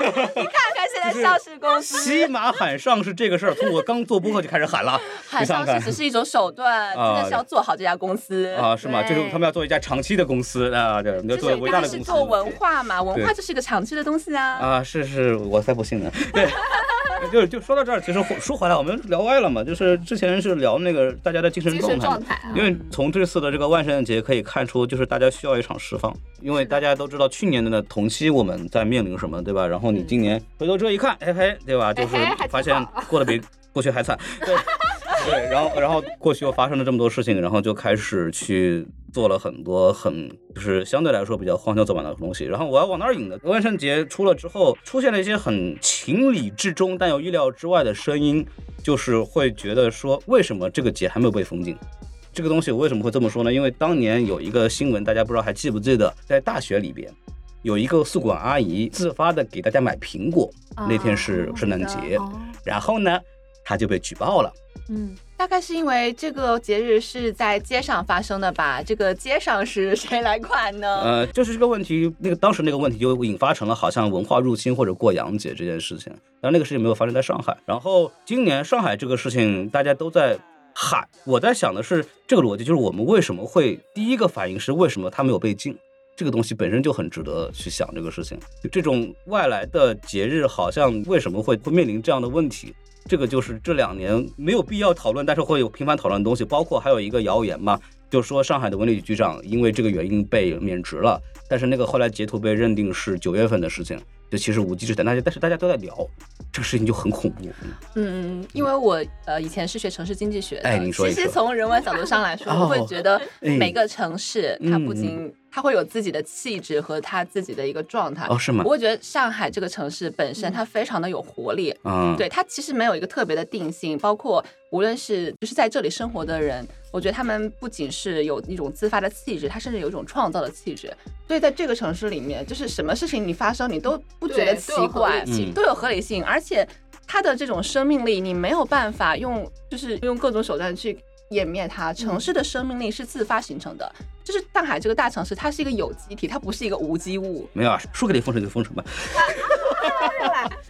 看看现在上市公司起马喊上市这个事儿，从我刚做播客就开始喊了，喊上市只是一种手段，真的是要做好这家公司。啊，是吗？对就是他们要做一家长期的公司啊，对，你要做就是伟大的公司是做文化嘛，文化就是一个长期的东西啊。啊，是是，我才不信呢。对，就就说到这儿，其实说回来，我们聊歪了嘛，就是之前是聊那个大家的精神状态嘛神状。态啊，因为从这次的这个万圣节可以看出，就是大家需要一场释放，因为大家都知道去年的呢同期我们在面临什么，对吧？然后你今年回头这一看，嘿嘿，对吧？就是发现过得比过去还惨，对 对，然后然后过去又发生了这么多事情，然后就开始去做了很多很就是相对来说比较荒郊走板的东西。然后我要往哪儿引呢？万圣节出了之后，出现了一些很情理之中但又意料之外的声音，就是会觉得说，为什么这个节还没有被封禁？这个东西我为什么会这么说呢？因为当年有一个新闻，大家不知道还记不记得，在大学里边有一个宿管阿姨自发的给大家买苹果，那天是圣诞节，哦然后呢，她就被举报了。嗯，大概是因为这个节日是在街上发生的吧？这个街上是谁来管呢？呃，就是这个问题，那个当时那个问题就引发成了好像文化入侵或者过洋节这件事情，但那个事情没有发生在上海。然后今年上海这个事情大家都在喊，我在想的是这个逻辑，就是我们为什么会第一个反应是为什么它没有被禁？这个东西本身就很值得去想这个事情。就这种外来的节日，好像为什么会会面临这样的问题？这个就是这两年没有必要讨论，但是会有频繁讨论的东西，包括还有一个谣言嘛，就是说上海的文旅局局长因为这个原因被免职了，但是那个后来截图被认定是九月份的事情，就其实无稽之谈，但是但是大家都在聊这个事情就很恐怖。嗯，因为我呃以前是学城市经济学的，其实从人文角度上来说，哦。我会觉得哎。每个城市它不嗯仅它会有自己的气质和它自己的一个状态。哦，是吗我？会觉得上海这个城市本身它非常的有活力，嗯，对它其实没有一个特别的定性，包括无论是就是在这里生活的人，我觉得他们不仅是有一种自发的气质，他甚至有一种创造的气质。所以在这个城市里面，就是什么事情你发生，你都不觉得对都有合奇怪理，性都有合理性，而且它的这种生命力，你没有办法用就是用各种手段去。湮灭它，城市的生命力是自发形成的。就是上海这个大城市，它是一个有机体，它不是一个无机物。没有啊，说给你封城就封城吧。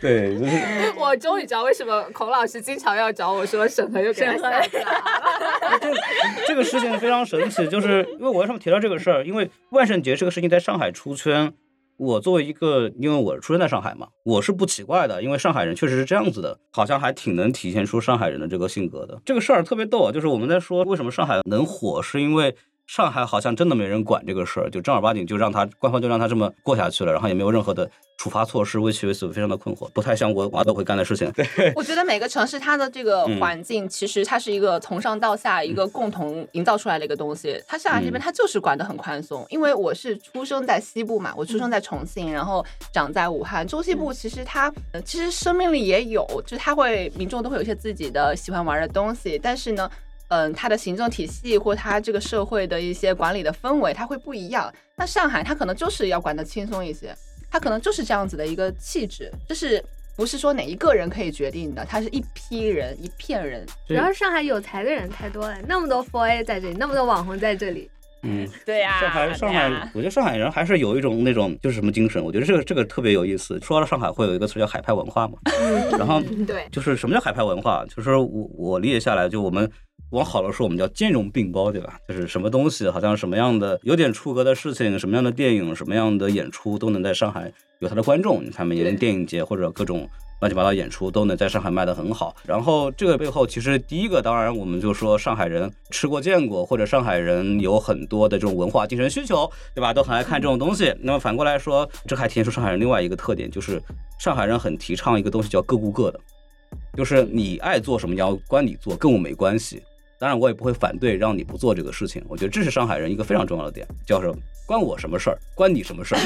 对，就是 我终于知道为什么孔老师经常要找我说审核，又给他审核下架了。这 这个事情非常神奇，就是因为我为什么提到这个事儿？因为万圣节这个事情在上海出圈，我作为一个，因为我出生在上海嘛，我是不奇怪的，因为上海人确实是这样子的，好像还挺能体现出上海人的这个性格的。这个事儿特别逗啊，就是我们在说为什么上海能火，是因为。上海好像真的没人管这个事儿，就正儿八经就让他官方就让他这么过下去了，然后也没有任何的处罚措施，为其为此非常的困惑，不太像我娃都会干的事情。对，我觉得每个城市它的这个嗯环境，其实它是一个从上到下一个共同营造出来的一个东西。它上海这边它就是管得很宽松，因为我是出生在西部嘛，我出生在重庆，然后长在武汉。中西部其实它呃其实生命力也有，就是它会民众都会有一些自己的喜欢玩的东西，但是呢。嗯，它的行政体系或它这个社会的一些管理的氛围，它会不一样。那上海它可能就是要管得轻松一些，它可能就是这样子的一个气质，就是不是说哪一个人可以决定的，它是一批人、一片人。主要是上海有才的人太多了，那么多 f A 在这里，那么多网红在这里，嗯，对呀上海，上海，我觉得上海人还是有一种那种就是什么精神，我觉得这个这个特别有意思。说到上海，会有一个词叫海派文化嘛，然后对，就是什么叫海派文化？就是我我理解下来，就我们往好了说，我们叫兼容并包，对吧？就是什么东西，好像什么样的有点出格的事情，什么样的电影，什么样的演出，都能在上海有它的观众。你看，每年电影节或者各种乱七八糟演出都能在上海卖得很好。然后这个背后，其实第一个，当然我们就说上海人吃过见过，或者上海人有很多的这种文化精神需求，对吧？都很爱看这种东西。那么反过来说，这还体现出上海人另外一个特点，就是上海人很提倡一个东西叫各顾各的。就是你爱做什么，你要关你做，跟我没关系。当然，我也不会反对让你不做这个事情。我觉得这是上海人一个非常重要的点，叫什么？关我什么事儿？关你什么事儿？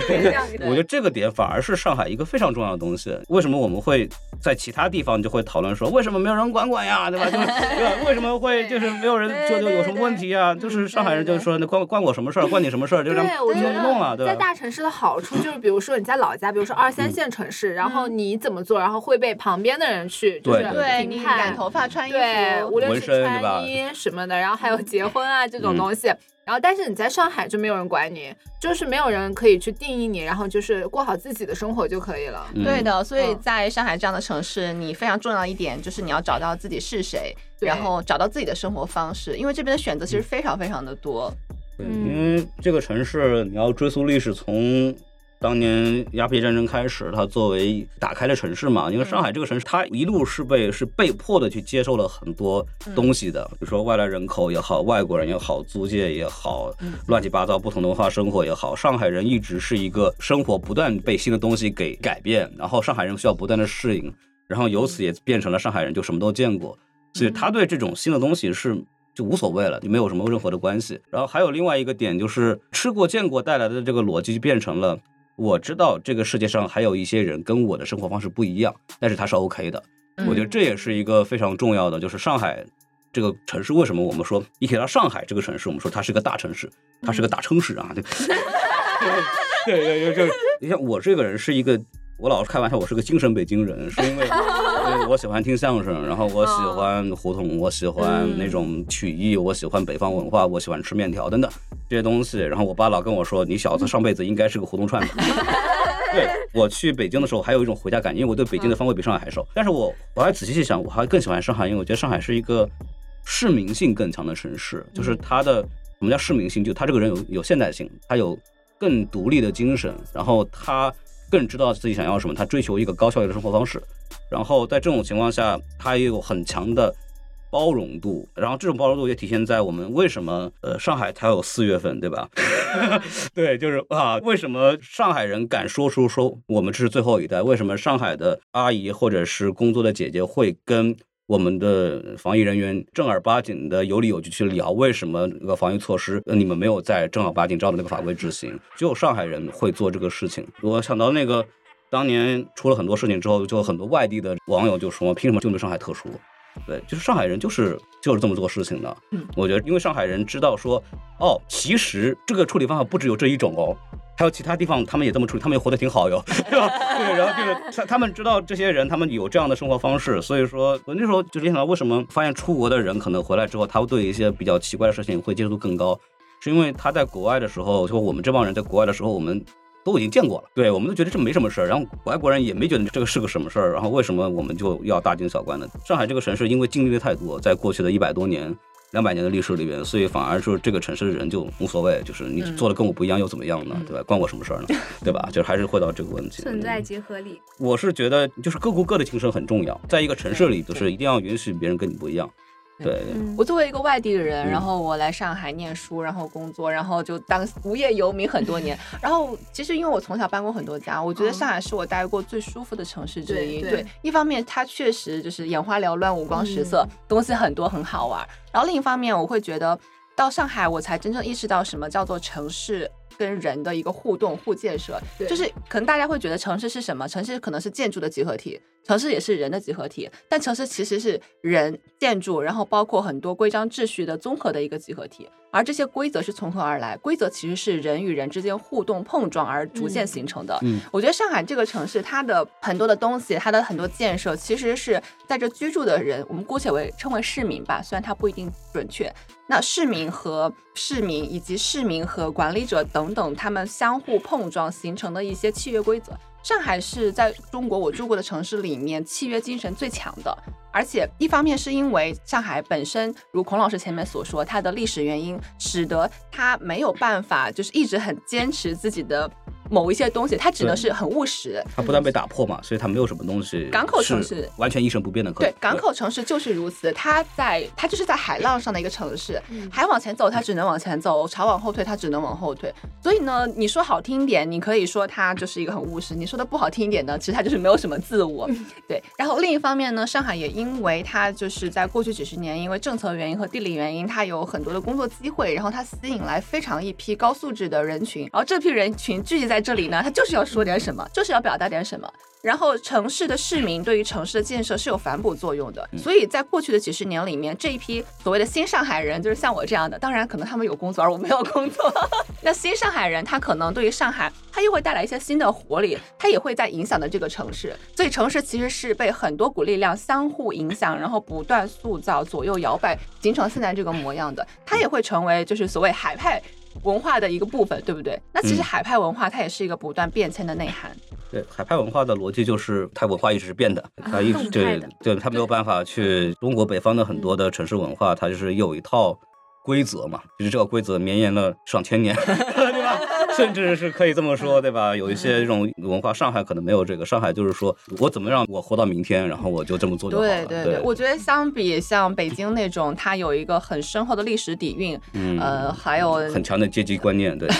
我觉得这个点反而是上海一个非常重要的东西。为什么我们会在其他地方就会讨论说，为什么没有人管管呀？对吧？就是对吧？为什么会就是没有人就就有什么问题啊？就是上海人就是说，那关关我什么事儿？关你什么事儿？就这我就弄了，对吧？在大城市的好处就是，比如说你在老家，比如说二三线城市，然后你怎么做，然后会被旁边的人去就是对对你评判染头发、穿衣对，服，无论是纹身对吧？穿衣什么的，然后还有结婚啊这种嗯。东西。然后，但是你在上海就没有人管你，就是没有人可以去定义你，然后就是过好自己的生活就可以了。嗯。对的，所以嗯。在上海这样的城市，你非常重要一点就是你要找到自己是谁，然后找到自己的生活方式，因为这边的选择其实非常非常的多。对，嗯。因为这个城市你要追溯历史，从当年鸦片战争开始，它作为打开了城市嘛。因为上海这个城市，它一路是被是被迫的去接受了很多东西的，比如说外来人口也好，外国人也好，租界也好，乱七八糟不同的文化生活也好，上海人一直是一个生活不断被新的东西给改变，然后上海人需要不断的适应，然后由此也变成了上海人就什么都见过，所以他对这种新的东西是。就无所谓了，就没有什么任何的关系。然后还有另外一个点，就是吃过见过带来的这个逻辑，就变成了我知道这个世界上还有一些人跟我的生活方式不一样，但是他是 OK 的。我觉得这也是一个非常重要的，就是上海这个城市为什么我们说一提到上海这个城市，我们说它是个大城市，它是个大城市啊，对。对对对，就你像我这个人是一个，我老是开玩笑，我是个精神北京人，是因为 我喜欢听相声，然后我喜欢胡同，我喜欢那种曲艺，我喜欢北方文化，我喜欢吃面条等等这些东西。然后我爸老跟我说，你小子上辈子应该是个胡同串子。对我去北京的时候，还有一种回家感，因为我对北京的方位比上海还熟。但是我我还仔细细想，我还更喜欢上海，因为我觉得上海是一个市民性更强的城市，就是它的什么叫市民性，就他这个人有有现代性，他有更独立的精神，然后他更知道自己想要什么，他追求一个高效率的生活方式，然后在这种情况下，他也有很强的。包容度，然后这种包容度也体现在我们为什么呃上海才有四月份，对吧？对，就是啊，为什么上海人敢说出说我们这是最后一代？为什么上海的阿姨或者是工作的姐姐会跟我们的防疫人员正儿八经的有理有据去聊？为什么那个防疫措施呃你们没有在正儿八经照着那个法规执行？只有上海人会做这个事情。我想到那个当年出了很多事情之后，就很多外地的网友就说凭什么就对上海特殊？对，就是上海人就是就是这么做事情的。嗯，我觉得因为上海人知道说，哦，其实这个处理方法不只有这一种哦，还有其他地方他们也这么处理，他们也活得挺好哟，对吧？对，然后就是他他们知道这些人他们有这样的生活方式，所以说我那时候就联想到为什么发现出国的人可能回来之后，他会对一些比较奇怪的事情会接受度更高，是因为他在国外的时候，就我们这帮人在国外的时候，我们。都已经见过了，对我们都觉得这没什么事儿，然后外国人也没觉得这个是个什么事儿，然后为什么我们就要大惊小怪呢？上海这个城市因为经历的太多，在过去的一百多年、两百年的历史里边，所以反而说这个城市的人就无所谓，就是你做的跟我不一样又怎么样呢？对吧？关我什么事儿呢？对吧？就还是回到这个问题。存在即合理。我是觉得就是各过各的精神很重要，在一个城市里，就是一定要允许别人跟你不一样。对，我作为一个外地人，然后我来上海念书，然后工作，然后就当无业游民很多年。然后其实因为我从小搬过很多家，我觉得上海是我待过最舒服的城市之一。对，一方面它确实就是眼花缭乱、五光十色，东西很多，很好玩。然后另一方面，我会觉得到上海，我才真正意识到什么叫做城市。跟人的一个互动互建设，就是可能大家会觉得城市是什么？城市可能是建筑的集合体，城市也是人的集合体。但城市其实是人、建筑，然后包括很多规章秩序的综合的一个集合体。而这些规则是从何而来？规则其实是人与人之间互动碰撞而逐渐形成的。嗯，我觉得上海这个城市，它的很多的东西，它的很多建设，其实是在这居住的人，我们姑且为称为市民吧，虽然它不一定准确。那市民和市民以及市民和管理者等等等，他们相互碰撞形成的一些契约规则。上海是在中国我住过的城市里面契约精神最强的，而且一方面是因为上海本身，如孔老师前面所说，它的历史原因使得它没有办法就是一直很坚持自己的。某一些东西，它只能是很务实，它不断被打破嘛，所以它没有什么东西。港口城市完全一成不变的，对，港口城市就是如此。它在它就是在海浪上的一个城市，海往前走它只能往前走，潮往后退它只能往后退。所以呢，你说好听一点，你可以说它就是一个很务实；你说的不好听一点呢，其实它就是没有什么自我。对。然后另一方面呢，上海也因为它就是在过去几十年，因为政策原因和地理原因，它有很多的工作机会，然后它吸引来非常一批高素质的人群，然后这批人群聚集在这里呢，他就是要说点什么，就是要表达点什么。然后城市的市民对于城市的建设是有反哺作用的，所以在过去的几十年里面，这一批所谓的新上海人，就是像我这样的，当然可能他们有工作而我没有工作。那新上海人他可能对于上海，他又会带来一些新的活力，他也会在影响的这个城市。所以城市其实是被很多股力量相互影响，然后不断塑造、左右摇摆，形成现在这个模样的。它也会成为就是所谓海派。文化的一个部分，对不对？那其实海派文化它也是一个不断变迁的内涵。对，海派文化的逻辑就是它文化一直是变的，它一直对对，它没有办法去中国北方的很多的城市文化，它就是有一套。规则嘛，就是这个规则绵延了上千年？甚至是可以这么说，对吧？有一些这种文化，上海可能没有这个。上海就是说我怎么让我活到明天，然后我就这么做就好了。对对对，我觉得相比像北京那种，它有一个很深厚的历史底蕴，呃，还有很强的阶级观念，对。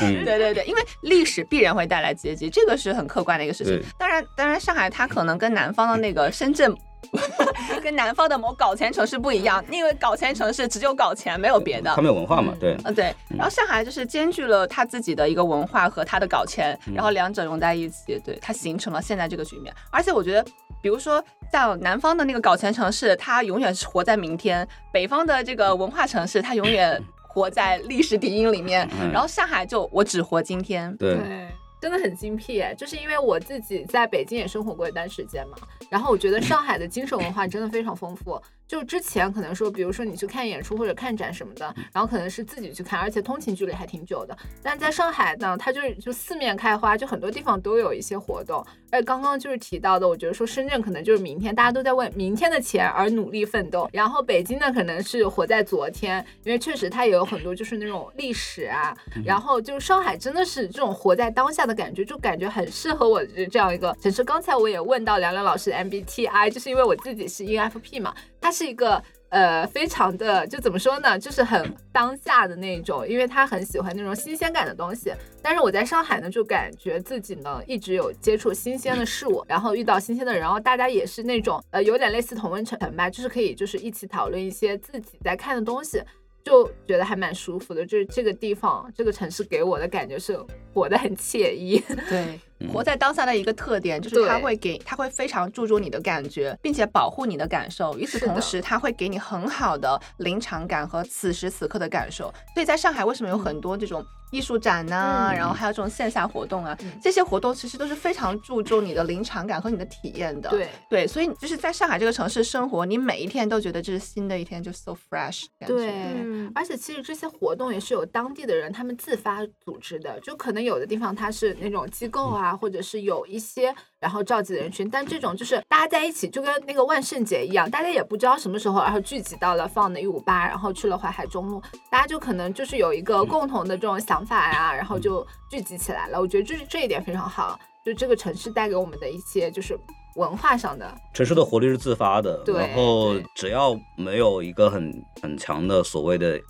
对对对，因为历史必然会带来阶级，这个是很客观的一个事情。当然，当然，上海它可能跟南方的那个深圳。跟南方的某搞钱城市不一样，因为搞钱城市只有搞钱，没有别的。他没有文化嘛？对，嗯对。然后上海就是兼具了他自己的一个文化和他的搞钱，然后两者融在一起，对，它形成了现在这个局面。而且我觉得，比如说像南方的那个搞钱城市，它永远是活在明天；北方的这个文化城市，它永远。活在历史底蕴里面。嗯然后上海就我只活今天。对，对，真的很精辟，就是因为我自己在北京也生活过一段时间嘛，然后我觉得上海的精神文化真的非常丰富。就之前可能说，比如说你去看演出或者看展什么的，然后可能是自己去看，而且通勤距离还挺久的。但在上海呢，它就是就四面开花，就很多地方都有一些活动。而且刚刚就是提到的，我觉得说深圳可能就是明天，大家都在为明天的钱而努力奋斗。然后北京呢，可能是活在昨天，因为确实它也有很多就是那种历史啊。然后就是上海真的是这种活在当下的感觉，就感觉很适合我这样一个城市。刚才我也问到梁梁老师的 MBTI，就是因为我自己是 ENFP 嘛，它是一个。呃，非常的就怎么说呢，就是很当下的那种，因为他很喜欢那种新鲜感的东西。但是我在上海呢，就感觉自己呢一直有接触新鲜的事物，然后遇到新鲜的人，然后大家也是那种呃有点类似同温层吧，就是可以就是一起讨论一些自己在看的东西，就觉得还蛮舒服的。就是这个地方这个城市给我的感觉是活得很惬意。对，活在当下的一个特点就是他会给，他会非常注重你的感觉，并且保护你的感受。与此同时，他会给你很好的临场感和此时此刻的感受。所以在上海，为什么有很多这种艺术展呐、嗯然后还有这种线下活动啊，嗯这些活动其实都是非常注重你的临场感和你的体验的。对对，所以就是在上海这个城市生活，你每一天都觉得这是新的一天，就 so fresh 感觉。对，嗯，而且其实这些活动也是有当地的人他们自发组织的，就可能有的地方它是那种机构啊，或者是有一些然后召集的人群，但这种就是大家在一起，就跟那个万圣节一样，大家也不知道什么时候，然后聚集到了放的一五八，然后去了淮海中路，大家就可能就是有一个共同的这种想法呀，然后就聚集起来了。我觉得就是这一点非常好，就这个城市带给我们的一些就是文化上的，城市的活力是自发的，对然后只要没有一个很很强的所谓的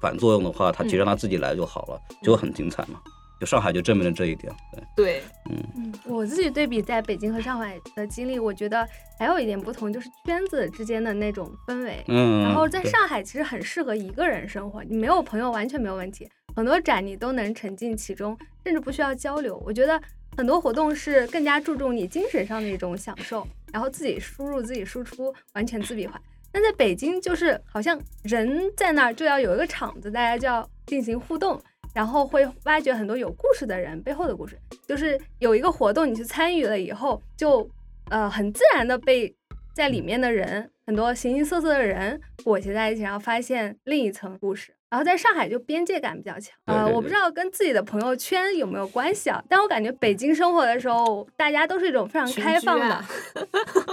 反作用的话，它其实让它自己来就好了，就很精彩嘛。就上海就证明了这一点，对，对，嗯，我自己对比在北京和上海的经历，我觉得还有一点不同，就是圈子之间的那种氛围。嗯。然后在上海其实很适合一个人生活，你没有朋友完全没有问题，很多展你都能沉浸其中，甚至不需要交流。我觉得很多活动是更加注重你精神上的一种享受，然后自己输入自己输出，完全自闭环。但在北京就是好像人在那儿就要有一个场子，大家就要进行互动。然后会挖掘很多有故事的人背后的故事，就是有一个活动你去参与了以后，就呃很自然的被在里面的人很多形形色色的人裹挟在一起，然后发现另一层故事。然后在上海就边界感比较强，呃，对对对我不知道跟自己的朋友圈有没有关系啊，但我感觉北京生活的时候，大家都是一种非常开放的居啊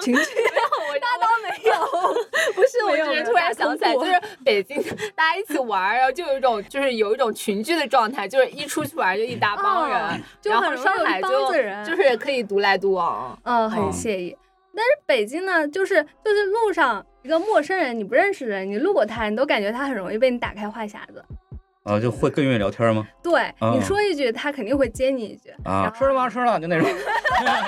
群 居，那倒没有，不是，我只是突然想起来，就是 北京大家一起玩儿，然后就有一种就是有一种群居的状态，就是一出去玩就一大帮人，然后上海就就是可以独来独往，嗯，很嗯惬意。但是北京呢，就是就是路上一个陌生人，你不认识的人，你路过他，你都感觉他很容易被你打开话匣子。啊，就会更愿意聊天吗？对、你嗯说一句，他肯定会接你一句。啊，吃了吗？吃了，就那种。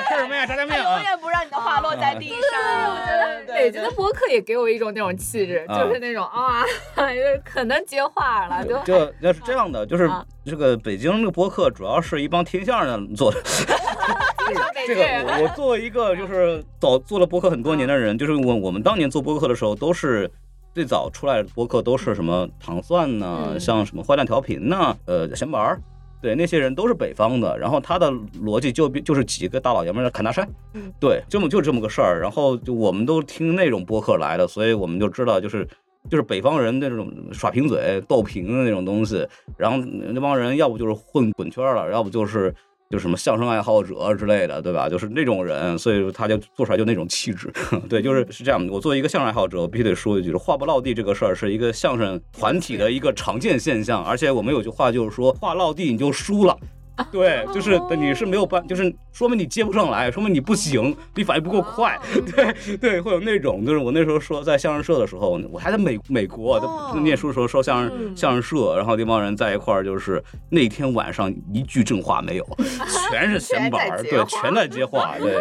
吃什么呀？炸酱面永啊。远不让你的话落在地上。我觉得北京的播客也给我一种那种气质，啊就是那种啊，就可能接话了，就就要是这样的，就是啊这个北京这个播客，主要是一帮听相声的做的。这个我我作为一个就是早做了播客很多年的人，就是我我们当年做播客的时候，都是最早出来的播客都是什么糖蒜呐、嗯像什么坏蛋调频呐、呃闲玩儿。对，那些人都是北方的，然后他的逻辑就就是几个大老爷们儿侃大山，嗯对，这么就这么个事儿。然后就我们都听那种播客来的，所以我们就知道，就是就是北方人那种耍贫嘴、斗贫的那种东西。然后那帮人要不就是混滚圈了，要不就是就什么相声爱好者之类的，对吧？就是那种人，所以说他就做出来就那种气质。对，就是是这样。我作为一个相声爱好者，我必须得说一句：话不落地这个事儿是一个相声团体的一个常见现象，而且我们有句话就是说，话落地你就输了。对，就是你是没有办，就是说明你接不上来，说明你不行，你反应不够快。对对，会有那种，就是我那时候说在相声社的时候，我还在美美国念书的时候说相声嗯相声社，然后那帮人在一块儿，就是那天晚上一句正话没有，全是闲板儿，对，全在接话对。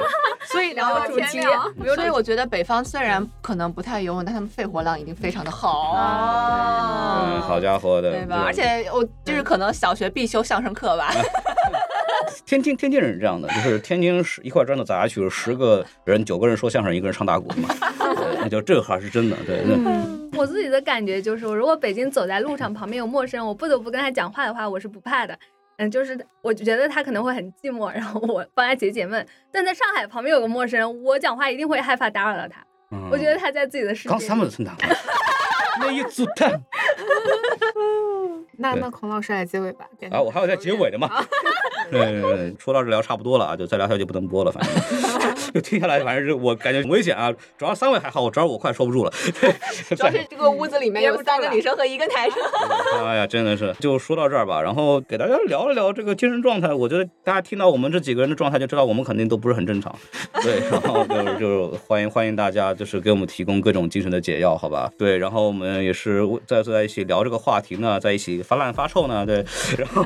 所以聊到到天天亮亮，所以我觉得北方虽然可能不太游泳，但他们肺活量一定非常的好。哦嗯，好家伙的，对吧？而且我就是可能小学必修相声课吧。天津天津人是这样的，就是天津十一块砖头砸下去，十个人九个人说相声，一个人唱打鼓嘛，对，那就这个还是真的，对。那嗯，我自己的感觉就是，如果北京走在路上，旁边有陌生人，我不得不跟他讲话的话，我是不怕的。嗯，就是我觉得他可能会很寂寞，然后我帮他解解闷。但在上海旁边有个陌生人，我讲话一定会害怕打扰到他。嗯我觉得他在自己的世界里。刚才么村长，那一组蛋对那那孔老师来结尾吧。啊，我还有在结尾的嘛。对对对，说到这聊差不多了啊，就再聊下去就不能播了，反正 就听下来，反正是我感觉很危险啊。主要三位还好，我主要我快收不住了。对，主要是这个屋子里面有三个女生和一个男生。哎呀，真的是，就说到这儿吧，然后给大家聊一聊这个精神状态。我觉得大家听到我们这几个人的状态，就知道我们肯定都不是很正常。对，然后就是就是欢迎欢迎大家，就是给我们提供各种精神的解药，好吧？对，然后我们也是在坐在一起聊这个话题呢，在一起发烂发臭呢，对，然后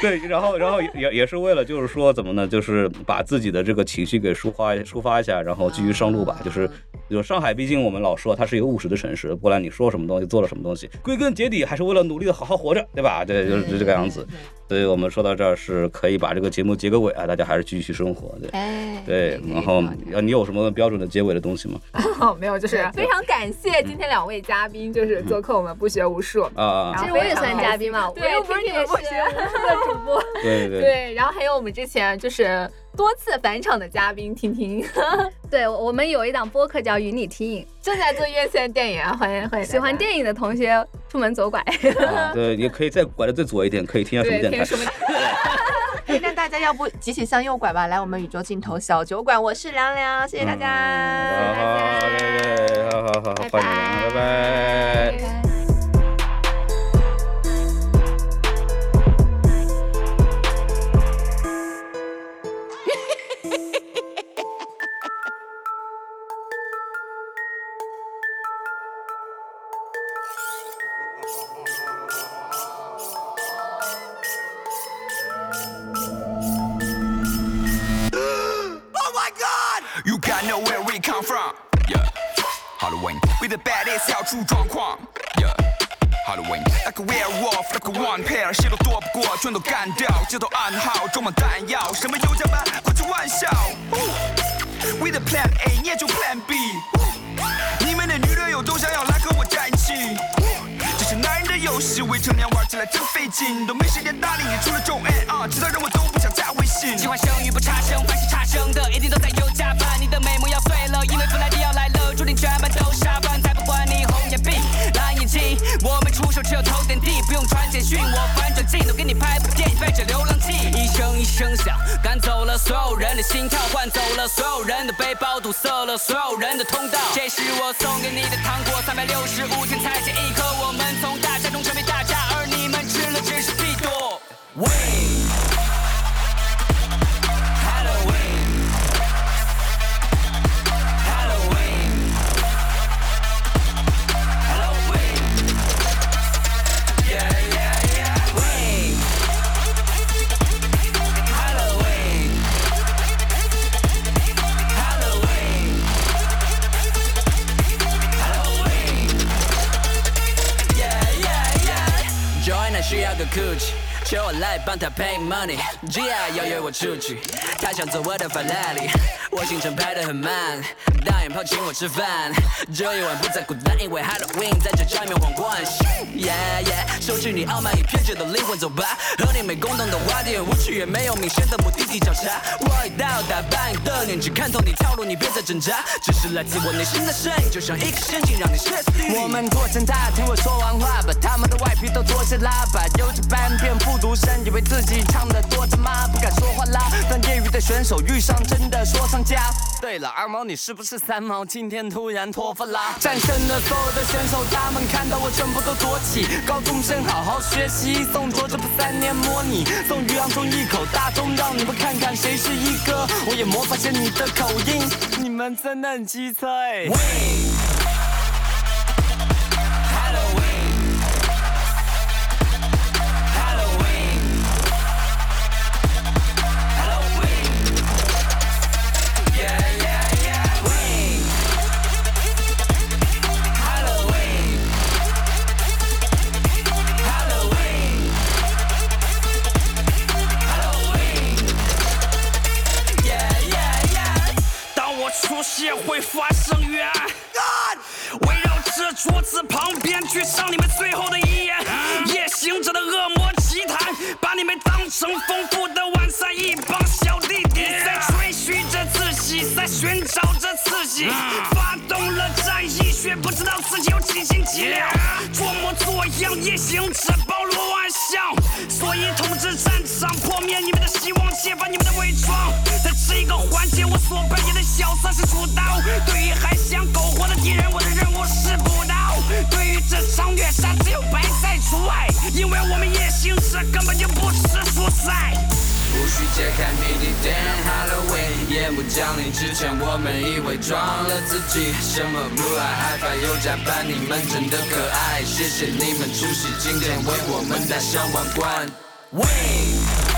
对，然后然后也也是为了就是说怎么呢，就是把自己的这个情绪给抒发抒发一下，然后继续上路吧。就是就上海，毕竟我们老说它是一个务实的城市，不管你说什么东西，做了什么东西，归根结底还是为了努力的好好活着，对吧？对，就是这个样子。所以我们说到这儿是可以把这个节目结个尾啊，大家还是继续生活，对。哎，对，然后要你有什么标准的结尾的东西吗？哦，没有，就是非常感谢今天两位嘉宾，就是做客我们不学无术。啊其实我也算嘉宾嘛，我又不是你们不学无术的主播。对对对，对，然后还有我们之前就是多次返场的嘉宾婷婷，对，我们有一档播客叫《与你听影正在做院线电影啊，欢迎欢迎》，喜欢电影的同学出门左拐。啊 对，也可以再拐的最左一点，可以听下什么电台对听什。么？哎，那大家要不集体向右拐吧，来我们宇宙尽头小酒馆，我是凉凉，谢谢大家。嗯好好好好好，拜欢迎大家，拜拜。了所有人的通道。这是我送给你的糖果，三百六十五天才见帮他 pay money，G I 要约我出去，他想坐我的法拉利，我行程排得很满，大眼泡请我吃饭。这一晚不再孤单，因为 Halloween 在这场面皇冠。Yeah yeah，收拾你傲慢与偏执的灵魂，走吧，和你没共同的话题，无趣也没有明显的目的地交叉。我已到达半夜的年纪，看透你套路，你别再挣扎，只是来自我内心的声音，就像一个陷阱，让你歇斯底里。我们做成他，听我说完话，把他们的外皮都做些喇叭，有这半片复读生，以为自己唱的多他妈，不敢说话啦。当业余的选手遇上真的说唱家。对了，二毛你是不是三毛？今天突然脱发啦？战胜了所有的选手，他们看到我全部都躲起。高中生好好学习，送卓这不三年模拟，送于洋中一口大钟，让你们看看谁是一哥。我也模仿下你的口音，你们真的很机车欸。会发声源。围绕这桌子旁边，举上你们最后的遗言。夜行者的恶魔奇谈，把你们当成丰富的晚餐，一帮小弟，在寻找着刺激，发动了战役，却不知道自己有几斤几两。装模作样，夜行者包罗万象，所以统治战场，破灭你们的希望，揭发你们的伪装。在这个环节，我所扮演的角色是主刀。对于还想苟活的敌人，我的任务是补刀。对于这场虐杀，只有白菜除外，因为我们夜行者根本就不吃蔬菜。无需揭开谜底，Damn Halloween，夜幕降临之前，我们已伪装了自己。什么 blue eye，害怕又加班，你们真的可爱，谢谢你们出席今天，为我们戴上王冠。喂。